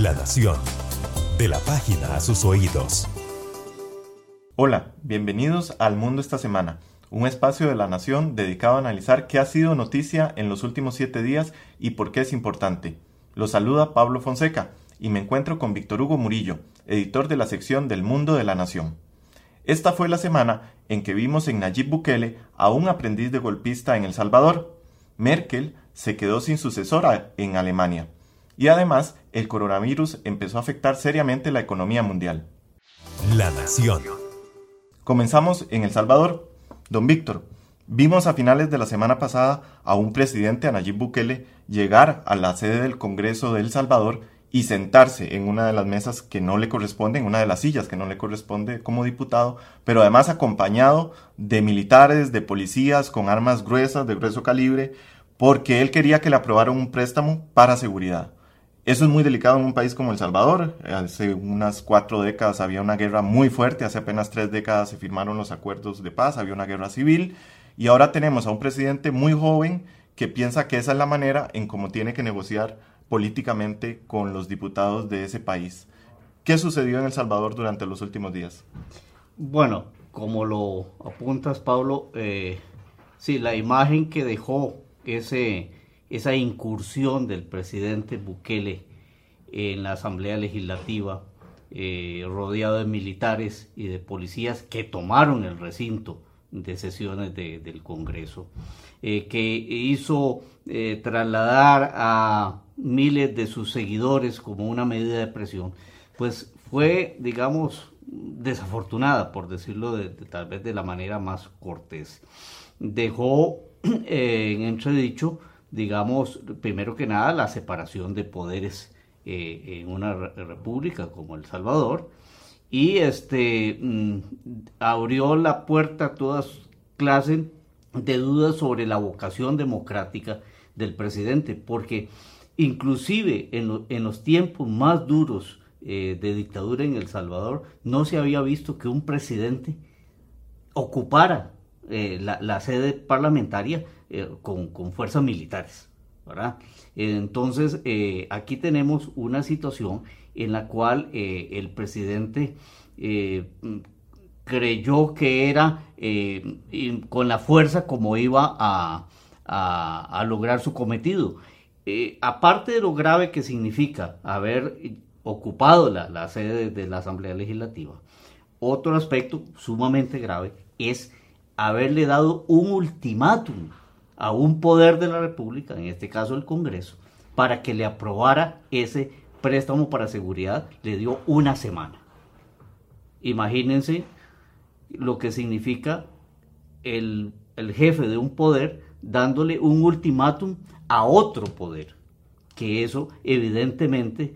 La Nación. De la página a sus oídos. Hola, bienvenidos al Mundo esta semana, un espacio de La Nación dedicado a analizar qué ha sido noticia en los últimos siete días y por qué es importante. Los saluda Pablo Fonseca y me encuentro con Víctor Hugo Murillo, editor de la sección del Mundo de la Nación. Esta fue la semana en que vimos en Nayib Bukele a un aprendiz de golpista en El Salvador. Merkel se quedó sin sucesora en Alemania. Y además, el coronavirus empezó a afectar seriamente la economía mundial. La Nación. Comenzamos en El Salvador. Don Víctor, vimos a finales de la semana pasada a un presidente, a Nayib Bukele, llegar a la sede del Congreso de El Salvador y sentarse en una de las mesas que no le corresponde, en una de las sillas que no le corresponde como diputado, pero además acompañado de militares, de policías con armas gruesas, de grueso calibre, porque él quería que le aprobaran un préstamo para seguridad. Eso es muy delicado en un país como El Salvador. Hace unas cuatro décadas había una guerra muy fuerte, hace apenas tres décadas se firmaron los acuerdos de paz, había una guerra civil y ahora tenemos a un presidente muy joven que piensa que esa es la manera en cómo tiene que negociar políticamente con los diputados de ese país. ¿Qué sucedió en El Salvador durante los últimos días? Bueno, como lo apuntas, Pablo, eh, sí, la imagen que dejó ese esa incursión del presidente Bukele en la Asamblea Legislativa, eh, rodeado de militares y de policías que tomaron el recinto de sesiones del Congreso, eh, que hizo eh, trasladar a miles de sus seguidores como una medida de presión, pues fue, digamos, desafortunada, por decirlo de, tal vez de la manera más cortés. Dejó en entredicho digamos, primero que nada, la separación de poderes eh, en una república como El Salvador. Y este mm, abrió la puerta a todas clases de dudas sobre la vocación democrática del presidente, porque inclusive en, los tiempos más duros eh, de dictadura en El Salvador, no se había visto que un presidente ocupara eh, la, sede parlamentaria eh, con, fuerzas militares. ¿verdad? Entonces, eh, aquí tenemos una situación en la cual el presidente creyó que era con la fuerza como iba a, lograr su cometido. aparte de lo grave que significa haber ocupado la, la sede de la Asamblea Legislativa, otro aspecto sumamente grave es haberle dado un ultimátum a un poder de la República, en este caso el Congreso, para que le aprobara ese préstamo para seguridad, le dio una semana. Imagínense lo que significa el, el jefe de un poder dándole un ultimátum a otro poder, que eso evidentemente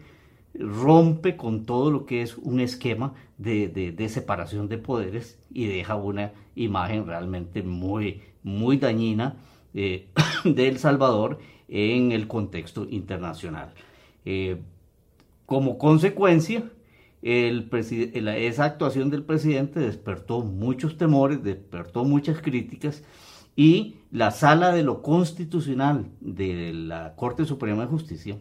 rompe con todo lo que es un esquema de, separación de poderes y deja una imagen realmente muy, muy dañina eh, de El Salvador en el contexto internacional. Eh, como consecuencia, el esa actuación del presidente despertó muchos temores, despertó muchas críticas y la sala de lo constitucional de la Corte Suprema de Justicia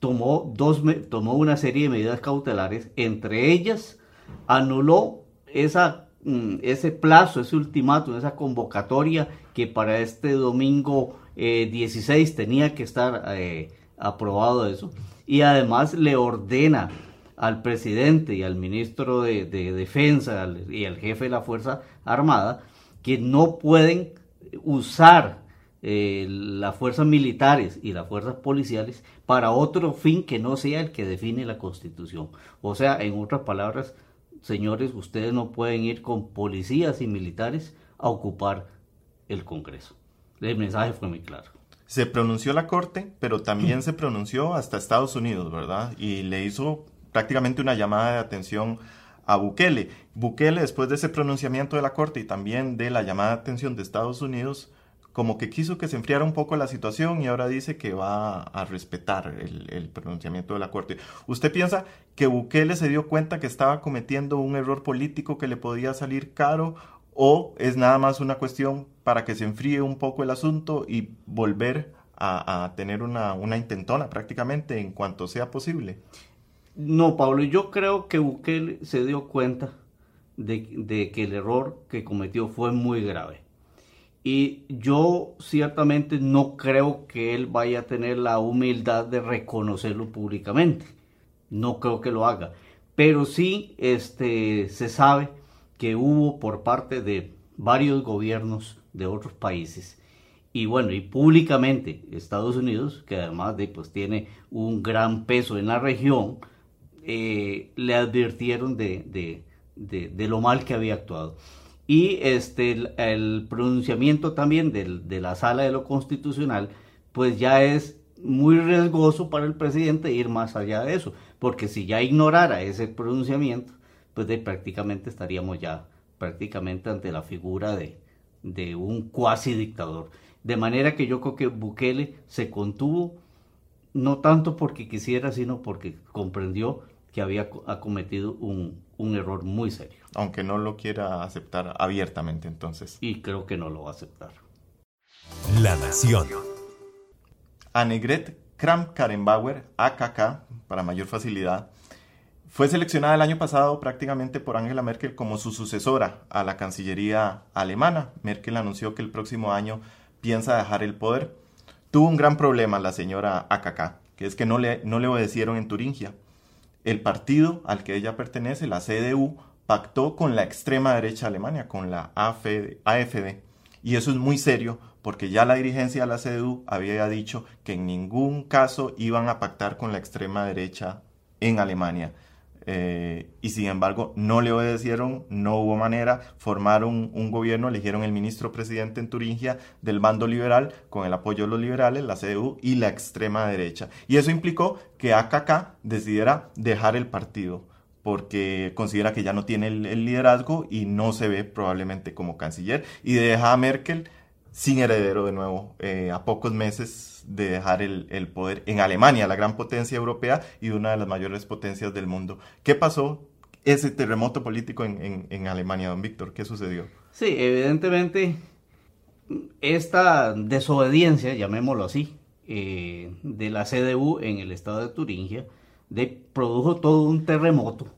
tomó, dos, tomó una serie de medidas cautelares, entre ellas anuló esa, mm, ese plazo, ese ultimátum, esa convocatoria que para este domingo 16 eh, tenía que estar eh, aprobado eso, y además le ordena al presidente y al ministro de, Defensa y al jefe de la Fuerza Armada que no pueden usar eh, las fuerzas militares y las fuerzas policiales para otro fin que no sea el que define la Constitución. O sea, en otras palabras, señores, ustedes no pueden ir con policías y militares a ocupar el Congreso. El mensaje fue muy claro. Se pronunció la Corte, pero también se pronunció hasta Estados Unidos, ¿verdad? Y le hizo prácticamente una llamada de atención a Bukele. Bukele, después de ese pronunciamiento de la Corte y también de la llamada de atención de Estados Unidos, como que quiso que se enfriara un poco la situación y ahora dice que va a respetar el, pronunciamiento de la Corte. ¿Usted piensa que Bukele se dio cuenta que estaba cometiendo un error político que le podía salir caro o es nada más una cuestión para que se enfríe un poco el asunto y volver a, tener una, intentona prácticamente en cuanto sea posible. No, Pablo, yo creo que Bukele se dio cuenta de que el error que cometió fue muy grave. Y yo ciertamente no creo que él vaya a tener la humildad de reconocerlo públicamente. No creo que lo haga. Pero sí este, se sabe que hubo por parte de varios gobiernos de otros países y bueno, y públicamente Estados Unidos, que además de, pues, tiene un gran peso en la región, eh, le advirtieron de, lo mal que había actuado. Y este, el, pronunciamiento también de la sala de lo constitucional, pues ya es muy riesgoso para el presidente ir más allá de eso, porque si ya ignorara ese pronunciamiento, pues prácticamente estaríamos ya prácticamente ante la figura de, de un cuasi dictador. De manera que yo creo que Bukele se contuvo, no tanto porque quisiera, sino porque comprendió que había cometido un, error muy serio. Aunque no lo quiera aceptar abiertamente entonces. Y creo que no lo va a aceptar. La Nación. Annegret Kramp-Karrenbauer, AKK, para mayor facilidad, fue seleccionada el año pasado prácticamente por Angela Merkel como su sucesora a la Cancillería alemana. Merkel anunció que el próximo año piensa dejar el poder. Tuvo un gran problema la señora AKK, que es que no le, no le obedecieron en Turingia. El partido al que ella pertenece, la CDU, pactó con la extrema derecha Alemania, con la AFD. Y eso es muy serio porque ya la dirigencia de la CDU había dicho que en ningún caso iban a pactar con la extrema derecha en Alemania. Eh, y sin embargo no le obedecieron, no hubo manera, formaron un gobierno, eligieron el ministro presidente en Turingia del bando liberal con el apoyo de los liberales, la CDU y la extrema derecha. Y eso implicó que AKK decidiera dejar el partido porque considera que ya no tiene el, liderazgo y no se ve probablemente como canciller y deja a Merkel sin heredero de nuevo eh, a pocos meses de dejar el, poder en Alemania, la gran potencia europea y una de las mayores potencias del mundo. ¿Qué pasó ese terremoto político en, Alemania, don Víctor? ¿Qué sucedió? Sí, evidentemente esta desobediencia, llamémoslo así, eh, de la CDU en el estado de Turingia, de, produjo todo un terremoto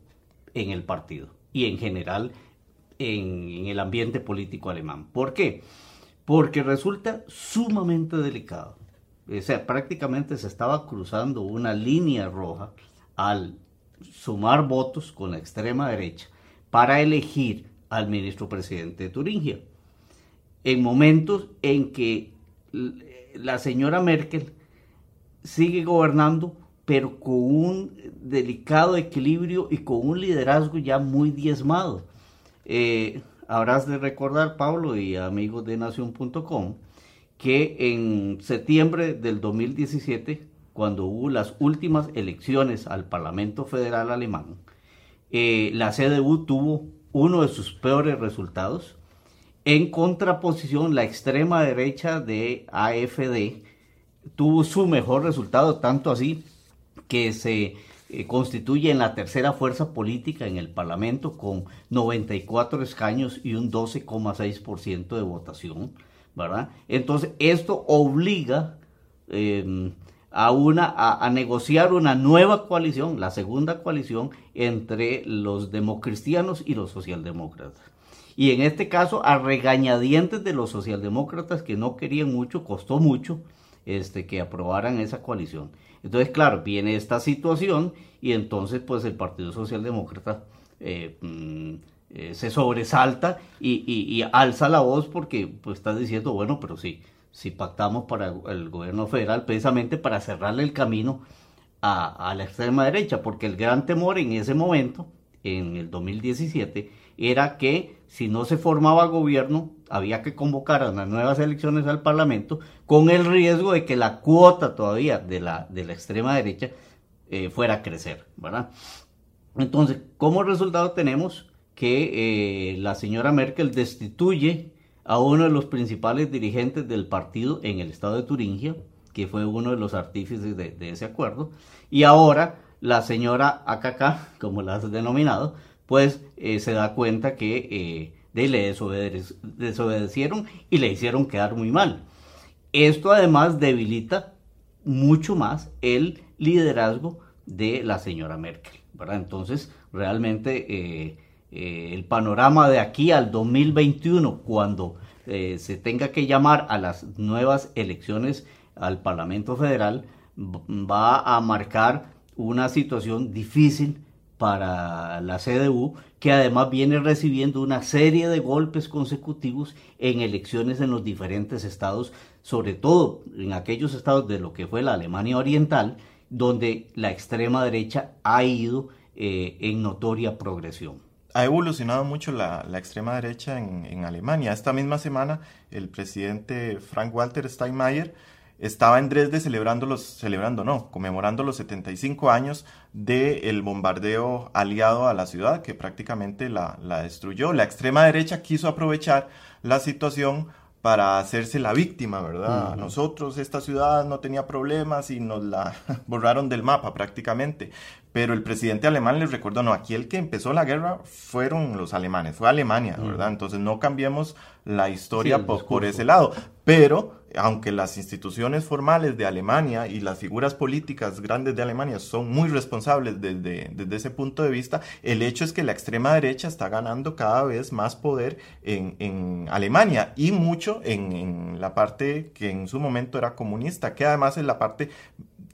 en el partido y en general en, en el ambiente político alemán. ¿Por qué? Porque resulta sumamente delicado. O sea, prácticamente se estaba cruzando una línea roja al sumar votos con la extrema derecha para elegir al ministro presidente de Turingia. En momentos en que la señora Merkel sigue gobernando, pero con un delicado equilibrio y con un liderazgo ya muy diezmado. Eh, habrás de recordar, Pablo y amigos de nación.com, que en septiembre del 2017, cuando hubo las últimas elecciones al Parlamento Federal Alemán, eh, la CDU tuvo uno de sus peores resultados. En contraposición, la extrema derecha de AFD tuvo su mejor resultado, tanto así que se eh, constituye en la tercera fuerza política en el Parlamento con 94 escaños y un 12,6% de votación, ¿verdad? Entonces, esto obliga em, a, una, a, negociar una nueva coalición, la segunda coalición, entre los democristianos y los socialdemócratas. Y en este caso, a regañadientes de los socialdemócratas que no querían mucho, costó mucho este, que aprobaran esa coalición. Entonces, claro, viene esta situación y entonces pues el Partido Socialdemócrata eh, mm, eh, se sobresalta y, alza la voz porque pues está diciendo, bueno, pero sí, si pactamos para el gobierno federal precisamente para cerrarle el camino a, a la extrema derecha, porque el gran temor en ese momento, en el 2017, era que si no se formaba gobierno, había que convocar a las nuevas elecciones al Parlamento con el riesgo de que la cuota todavía de la, de la extrema derecha eh, fuera a crecer, ¿verdad? Entonces, como resultado tenemos que eh, la señora Merkel destituye a uno de los principales dirigentes del partido en el estado de Turingia, que fue uno de los artífices de, ese acuerdo, y ahora la señora AKK, como la has denominado, pues eh, se da cuenta que eh, le desobedecieron y le hicieron quedar muy mal. Esto además debilita mucho más el liderazgo de la señora Merkel. ¿verdad? Entonces, realmente eh, el panorama de aquí al 2021, cuando se tenga que llamar a las nuevas elecciones al Parlamento Federal, va a marcar una situación difícil para la CDU, que además viene recibiendo una serie de golpes consecutivos en elecciones en los diferentes estados, sobre todo en aquellos estados de lo que fue la Alemania Oriental, donde la extrema derecha ha ido eh, en notoria progresión. Ha evolucionado mucho la, extrema derecha en, Alemania. Esta misma semana el presidente Frank Walter Steinmeier estaba en Dresde celebrando los, celebrando no, conmemorando los 75 años del bombardeo aliado a la ciudad que prácticamente la, la destruyó. La extrema derecha quiso aprovechar la situación para hacerse la víctima, ¿verdad? Nosotros, esta ciudad no tenía problemas y nos la borraron del mapa prácticamente. Pero el presidente alemán les recordó, no, aquí el que empezó la guerra fueron los alemanes, fue Alemania, ¿verdad? Entonces no cambiemos la historia por, ese lado. Pero, aunque las instituciones formales de Alemania y las figuras políticas grandes de Alemania son muy responsables desde, desde ese punto de vista, el hecho es que la extrema derecha está ganando cada vez más poder en, en Alemania y mucho en, en la parte que en su momento era comunista, que además es la parte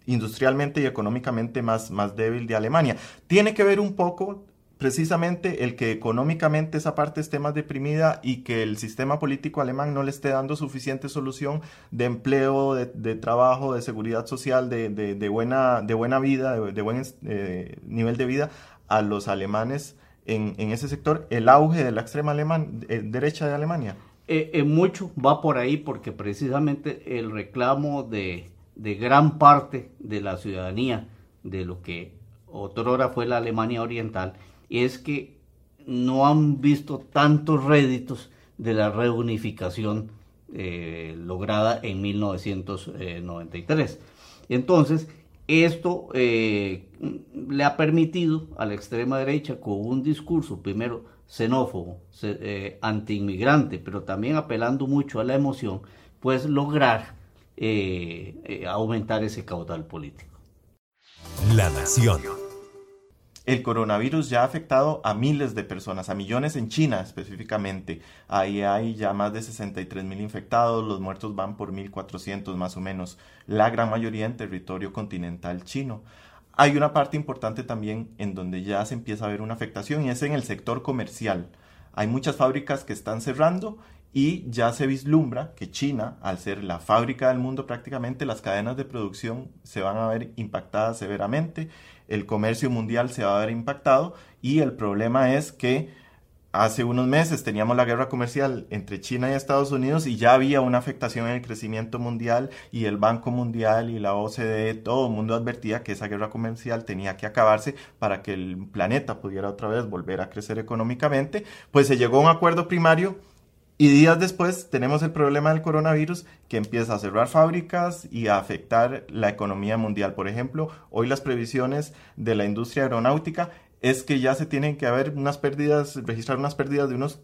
industrialmente y económicamente más, más débil de Alemania. Tiene que ver un poco precisamente el que económicamente esa parte esté más deprimida y que el sistema político alemán no le esté dando suficiente solución de empleo, de, trabajo, de seguridad social, de, de, buena, de buena vida, de, buen eh, nivel de vida a los alemanes en, en, ese sector, el auge de la extrema alemán, eh, derecha de Alemania. Eh, mucho va por ahí porque precisamente el reclamo de, de gran parte de la ciudadanía de lo que otrora fue la Alemania Oriental es que no han visto tantos réditos de la reunificación eh, lograda en 1993. Entonces, esto eh, le ha permitido a la extrema derecha con un discurso, primero xenófobo, eh, anti-inmigrante, pero también apelando mucho a la emoción, pues lograr eh, eh, aumentar ese caudal político. La Nación. El coronavirus ya ha afectado a miles de personas, a millones en China específicamente. Ahí hay ya más de 63 mil infectados, los muertos van por 1.400 más o menos, la gran mayoría en territorio continental chino. Hay una parte importante también en donde ya se empieza a ver una afectación y es en el sector comercial. Hay muchas fábricas que están cerrando y ya se vislumbra que China, al ser la fábrica del mundo prácticamente, las cadenas de producción se van a ver impactadas severamente, el comercio mundial se va a ver impactado y el problema es que hace unos meses teníamos la guerra comercial entre China y Estados Unidos y ya había una afectación en el crecimiento mundial y el Banco Mundial y la OCDE, todo el mundo advertía que esa guerra comercial tenía que acabarse para que el planeta pudiera otra vez volver a crecer económicamente, pues se llegó a un acuerdo primario y días después tenemos el problema del coronavirus que empieza a cerrar fábricas y a afectar la economía mundial. Por ejemplo, hoy las previsiones de la industria aeronáutica es que ya se tienen que haber unas pérdidas, registrar unas pérdidas de unos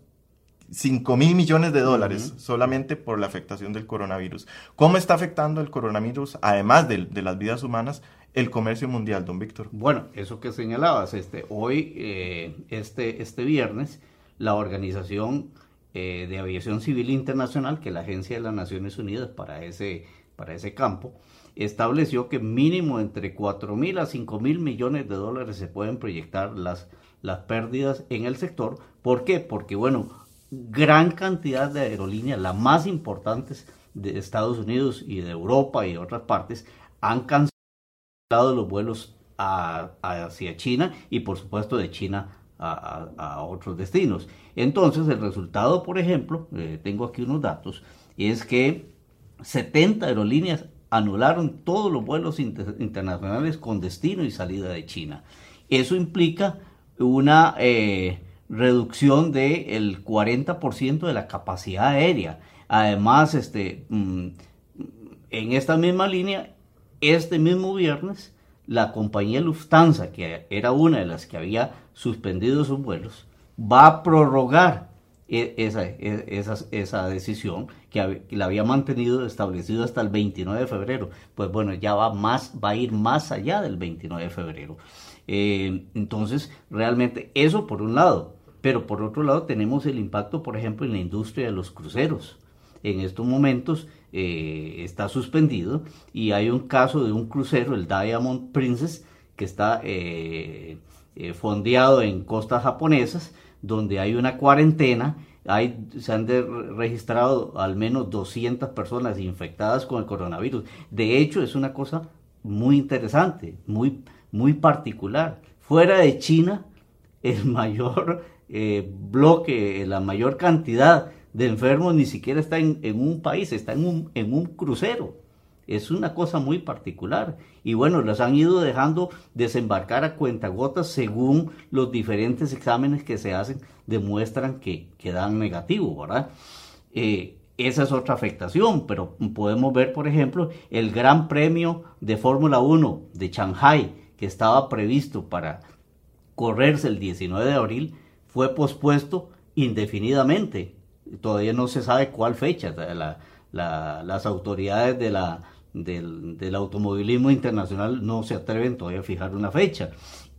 5 mil millones de dólares solamente por la afectación del coronavirus. ¿Cómo está afectando el coronavirus, además de, las vidas humanas, el comercio mundial, don Víctor? Bueno, eso que señalabas, este, hoy, eh, este, este viernes, la organización eh, de Aviación Civil Internacional, que es la Agencia de las Naciones Unidas para ese, para ese campo, estableció que mínimo entre 4 mil a 5 mil millones de dólares se pueden proyectar las, las pérdidas en el sector. ¿Por qué? Porque, bueno, gran cantidad de aerolíneas, las más importantes de Estados Unidos y de Europa y de otras partes, han cancelado los vuelos hacia China y por supuesto de China a, otros destinos. Entonces, el resultado, por ejemplo, eh, tengo aquí unos datos, es que 70 aerolíneas anularon todos los vuelos internacionales con destino y salida de China. Eso implica una eh, reducción del 40% de la capacidad aérea. Además, este, mm, en esta misma línea, este mismo viernes, la compañía Lufthansa, que era una de las que había suspendido sus vuelos, va a prorrogar e, esa, e, esa, esa decisión que la había mantenido establecido hasta el 29 de febrero. Pues bueno, ya va, más, va a ir más allá del 29 de febrero. Eh, entonces, realmente eso por un lado, pero por otro lado tenemos el impacto, por ejemplo, en la industria de los cruceros. En estos momentos eh, está suspendido y hay un caso de un crucero, el Diamond Princess, que está eh, fondeado en costas japonesas, donde hay una cuarentena hay, se han registrado al menos 200 personas infectadas con el coronavirus. De hecho, es una cosa muy interesante, muy, muy particular. Fuera de China, el mayor eh, bloque, la mayor cantidad de enfermos ni siquiera está en, un país, está en un, en un crucero. Es una cosa muy particular. Y bueno, los han ido dejando desembarcar a cuentagotas según los diferentes exámenes que se hacen, demuestran que, quedan negativos, ¿verdad? Eh, esa es otra afectación, pero podemos ver, por ejemplo, el Gran Premio de Fórmula 1 de Shanghai, que estaba previsto para correrse el 19 de abril, fue pospuesto indefinidamente. Todavía no se sabe cuál fecha. las autoridades de la, del, automovilismo internacional no se atreven todavía a fijar una fecha.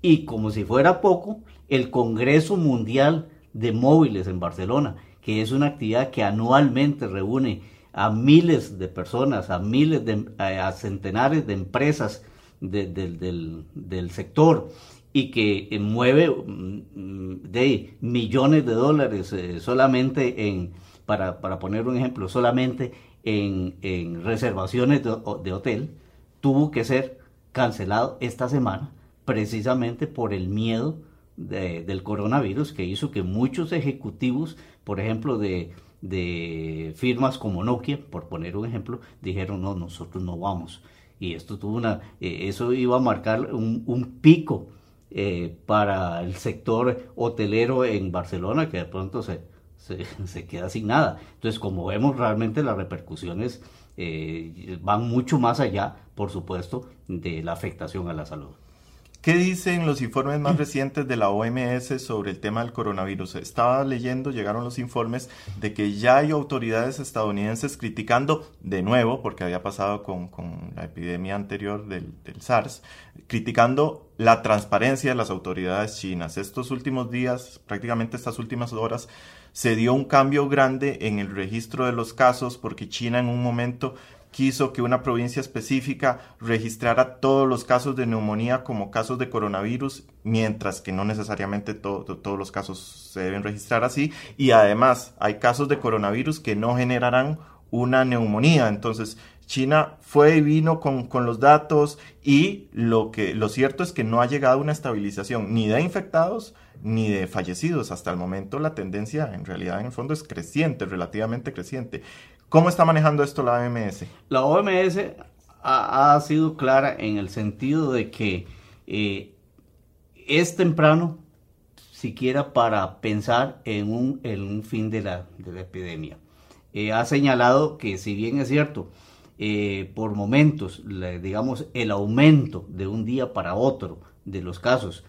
Y como si fuera poco, el Congreso Mundial de Móviles en Barcelona, que es una actividad que anualmente reúne a miles de personas, a miles de, a centenares de empresas del, sector y que mueve mm, de millones de dólares eh, solamente en, para, para, poner un ejemplo, solamente en, en reservaciones de, de, hotel, tuvo que ser cancelado esta semana precisamente por el miedo del coronavirus que hizo que muchos ejecutivos, por ejemplo, de, de firmas como Nokia, por poner un ejemplo, dijeron, no, nosotros no vamos. Y esto tuvo una, eh, eso iba a marcar un, un pico eh, para el sector hotelero en Barcelona, que de pronto se, se, queda sin nada. Entonces, como vemos, realmente las repercusiones eh, van mucho más allá, por supuesto, de la afectación a la salud. ¿Qué dicen los informes más recientes de la OMS sobre el tema del coronavirus? Estaba leyendo, llegaron los informes de que ya hay autoridades estadounidenses criticando de nuevo, porque había pasado con, la epidemia anterior del, del, SARS, criticando la transparencia de las autoridades chinas. Estos últimos días, prácticamente estas últimas horas, se dio un cambio grande en el registro de los casos porque China en un momento quiso que una provincia específica registrara todos los casos de neumonía como casos de coronavirus, mientras que no necesariamente todos los casos se deben registrar así. Y además hay casos de coronavirus que no generarán una neumonía. Entonces, China fue y vino con, con, los datos y lo, que, lo cierto es que no ha llegado una estabilización ni de infectados ni de fallecidos. Hasta el momento la tendencia en realidad en el fondo es creciente, relativamente creciente. ¿Cómo está manejando esto la OMS? La OMS ha, sido clara en el sentido de que eh, es temprano siquiera para pensar en un, fin de la, de la epidemia. Eh, ha señalado que si bien es cierto, eh, por momentos, digamos, el aumento de un día para otro de los casos,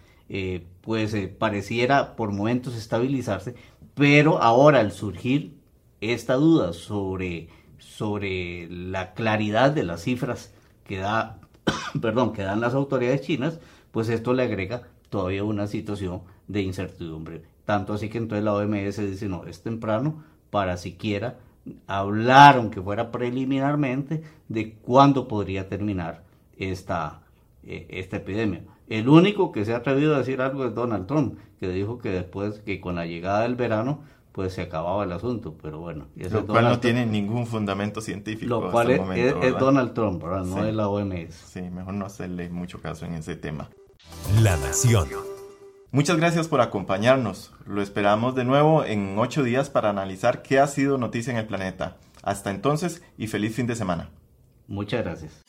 pues pareciera por momentos estabilizarse, pero ahora al surgir esta duda sobre, sobre la claridad de las cifras que, da, perdón, que dan las autoridades chinas, pues esto le agrega todavía una situación de incertidumbre. Tanto así que entonces la OMS dice, no, es temprano para siquiera hablar, aunque fuera preliminarmente, de cuándo podría terminar esta, eh, esta epidemia. El único que se ha atrevido a decir algo es Donald Trump, que dijo que después, que con la llegada del verano, pues se acababa el asunto, pero bueno. Lo cual no tiene ningún fundamento científico. Lo cual es, Donald Trump, ¿verdad? No es la OMS. Sí, mejor no hacerle mucho caso en ese tema. La Nación. Muchas gracias por acompañarnos. Lo esperamos de nuevo en ocho días para analizar qué ha sido noticia en el planeta. Hasta entonces y feliz fin de semana. Muchas gracias.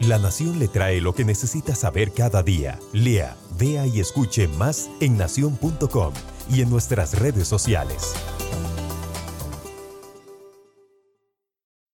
La Nación le trae lo que necesita saber cada día. Lea, vea y escuche más en nación.com y en nuestras redes sociales.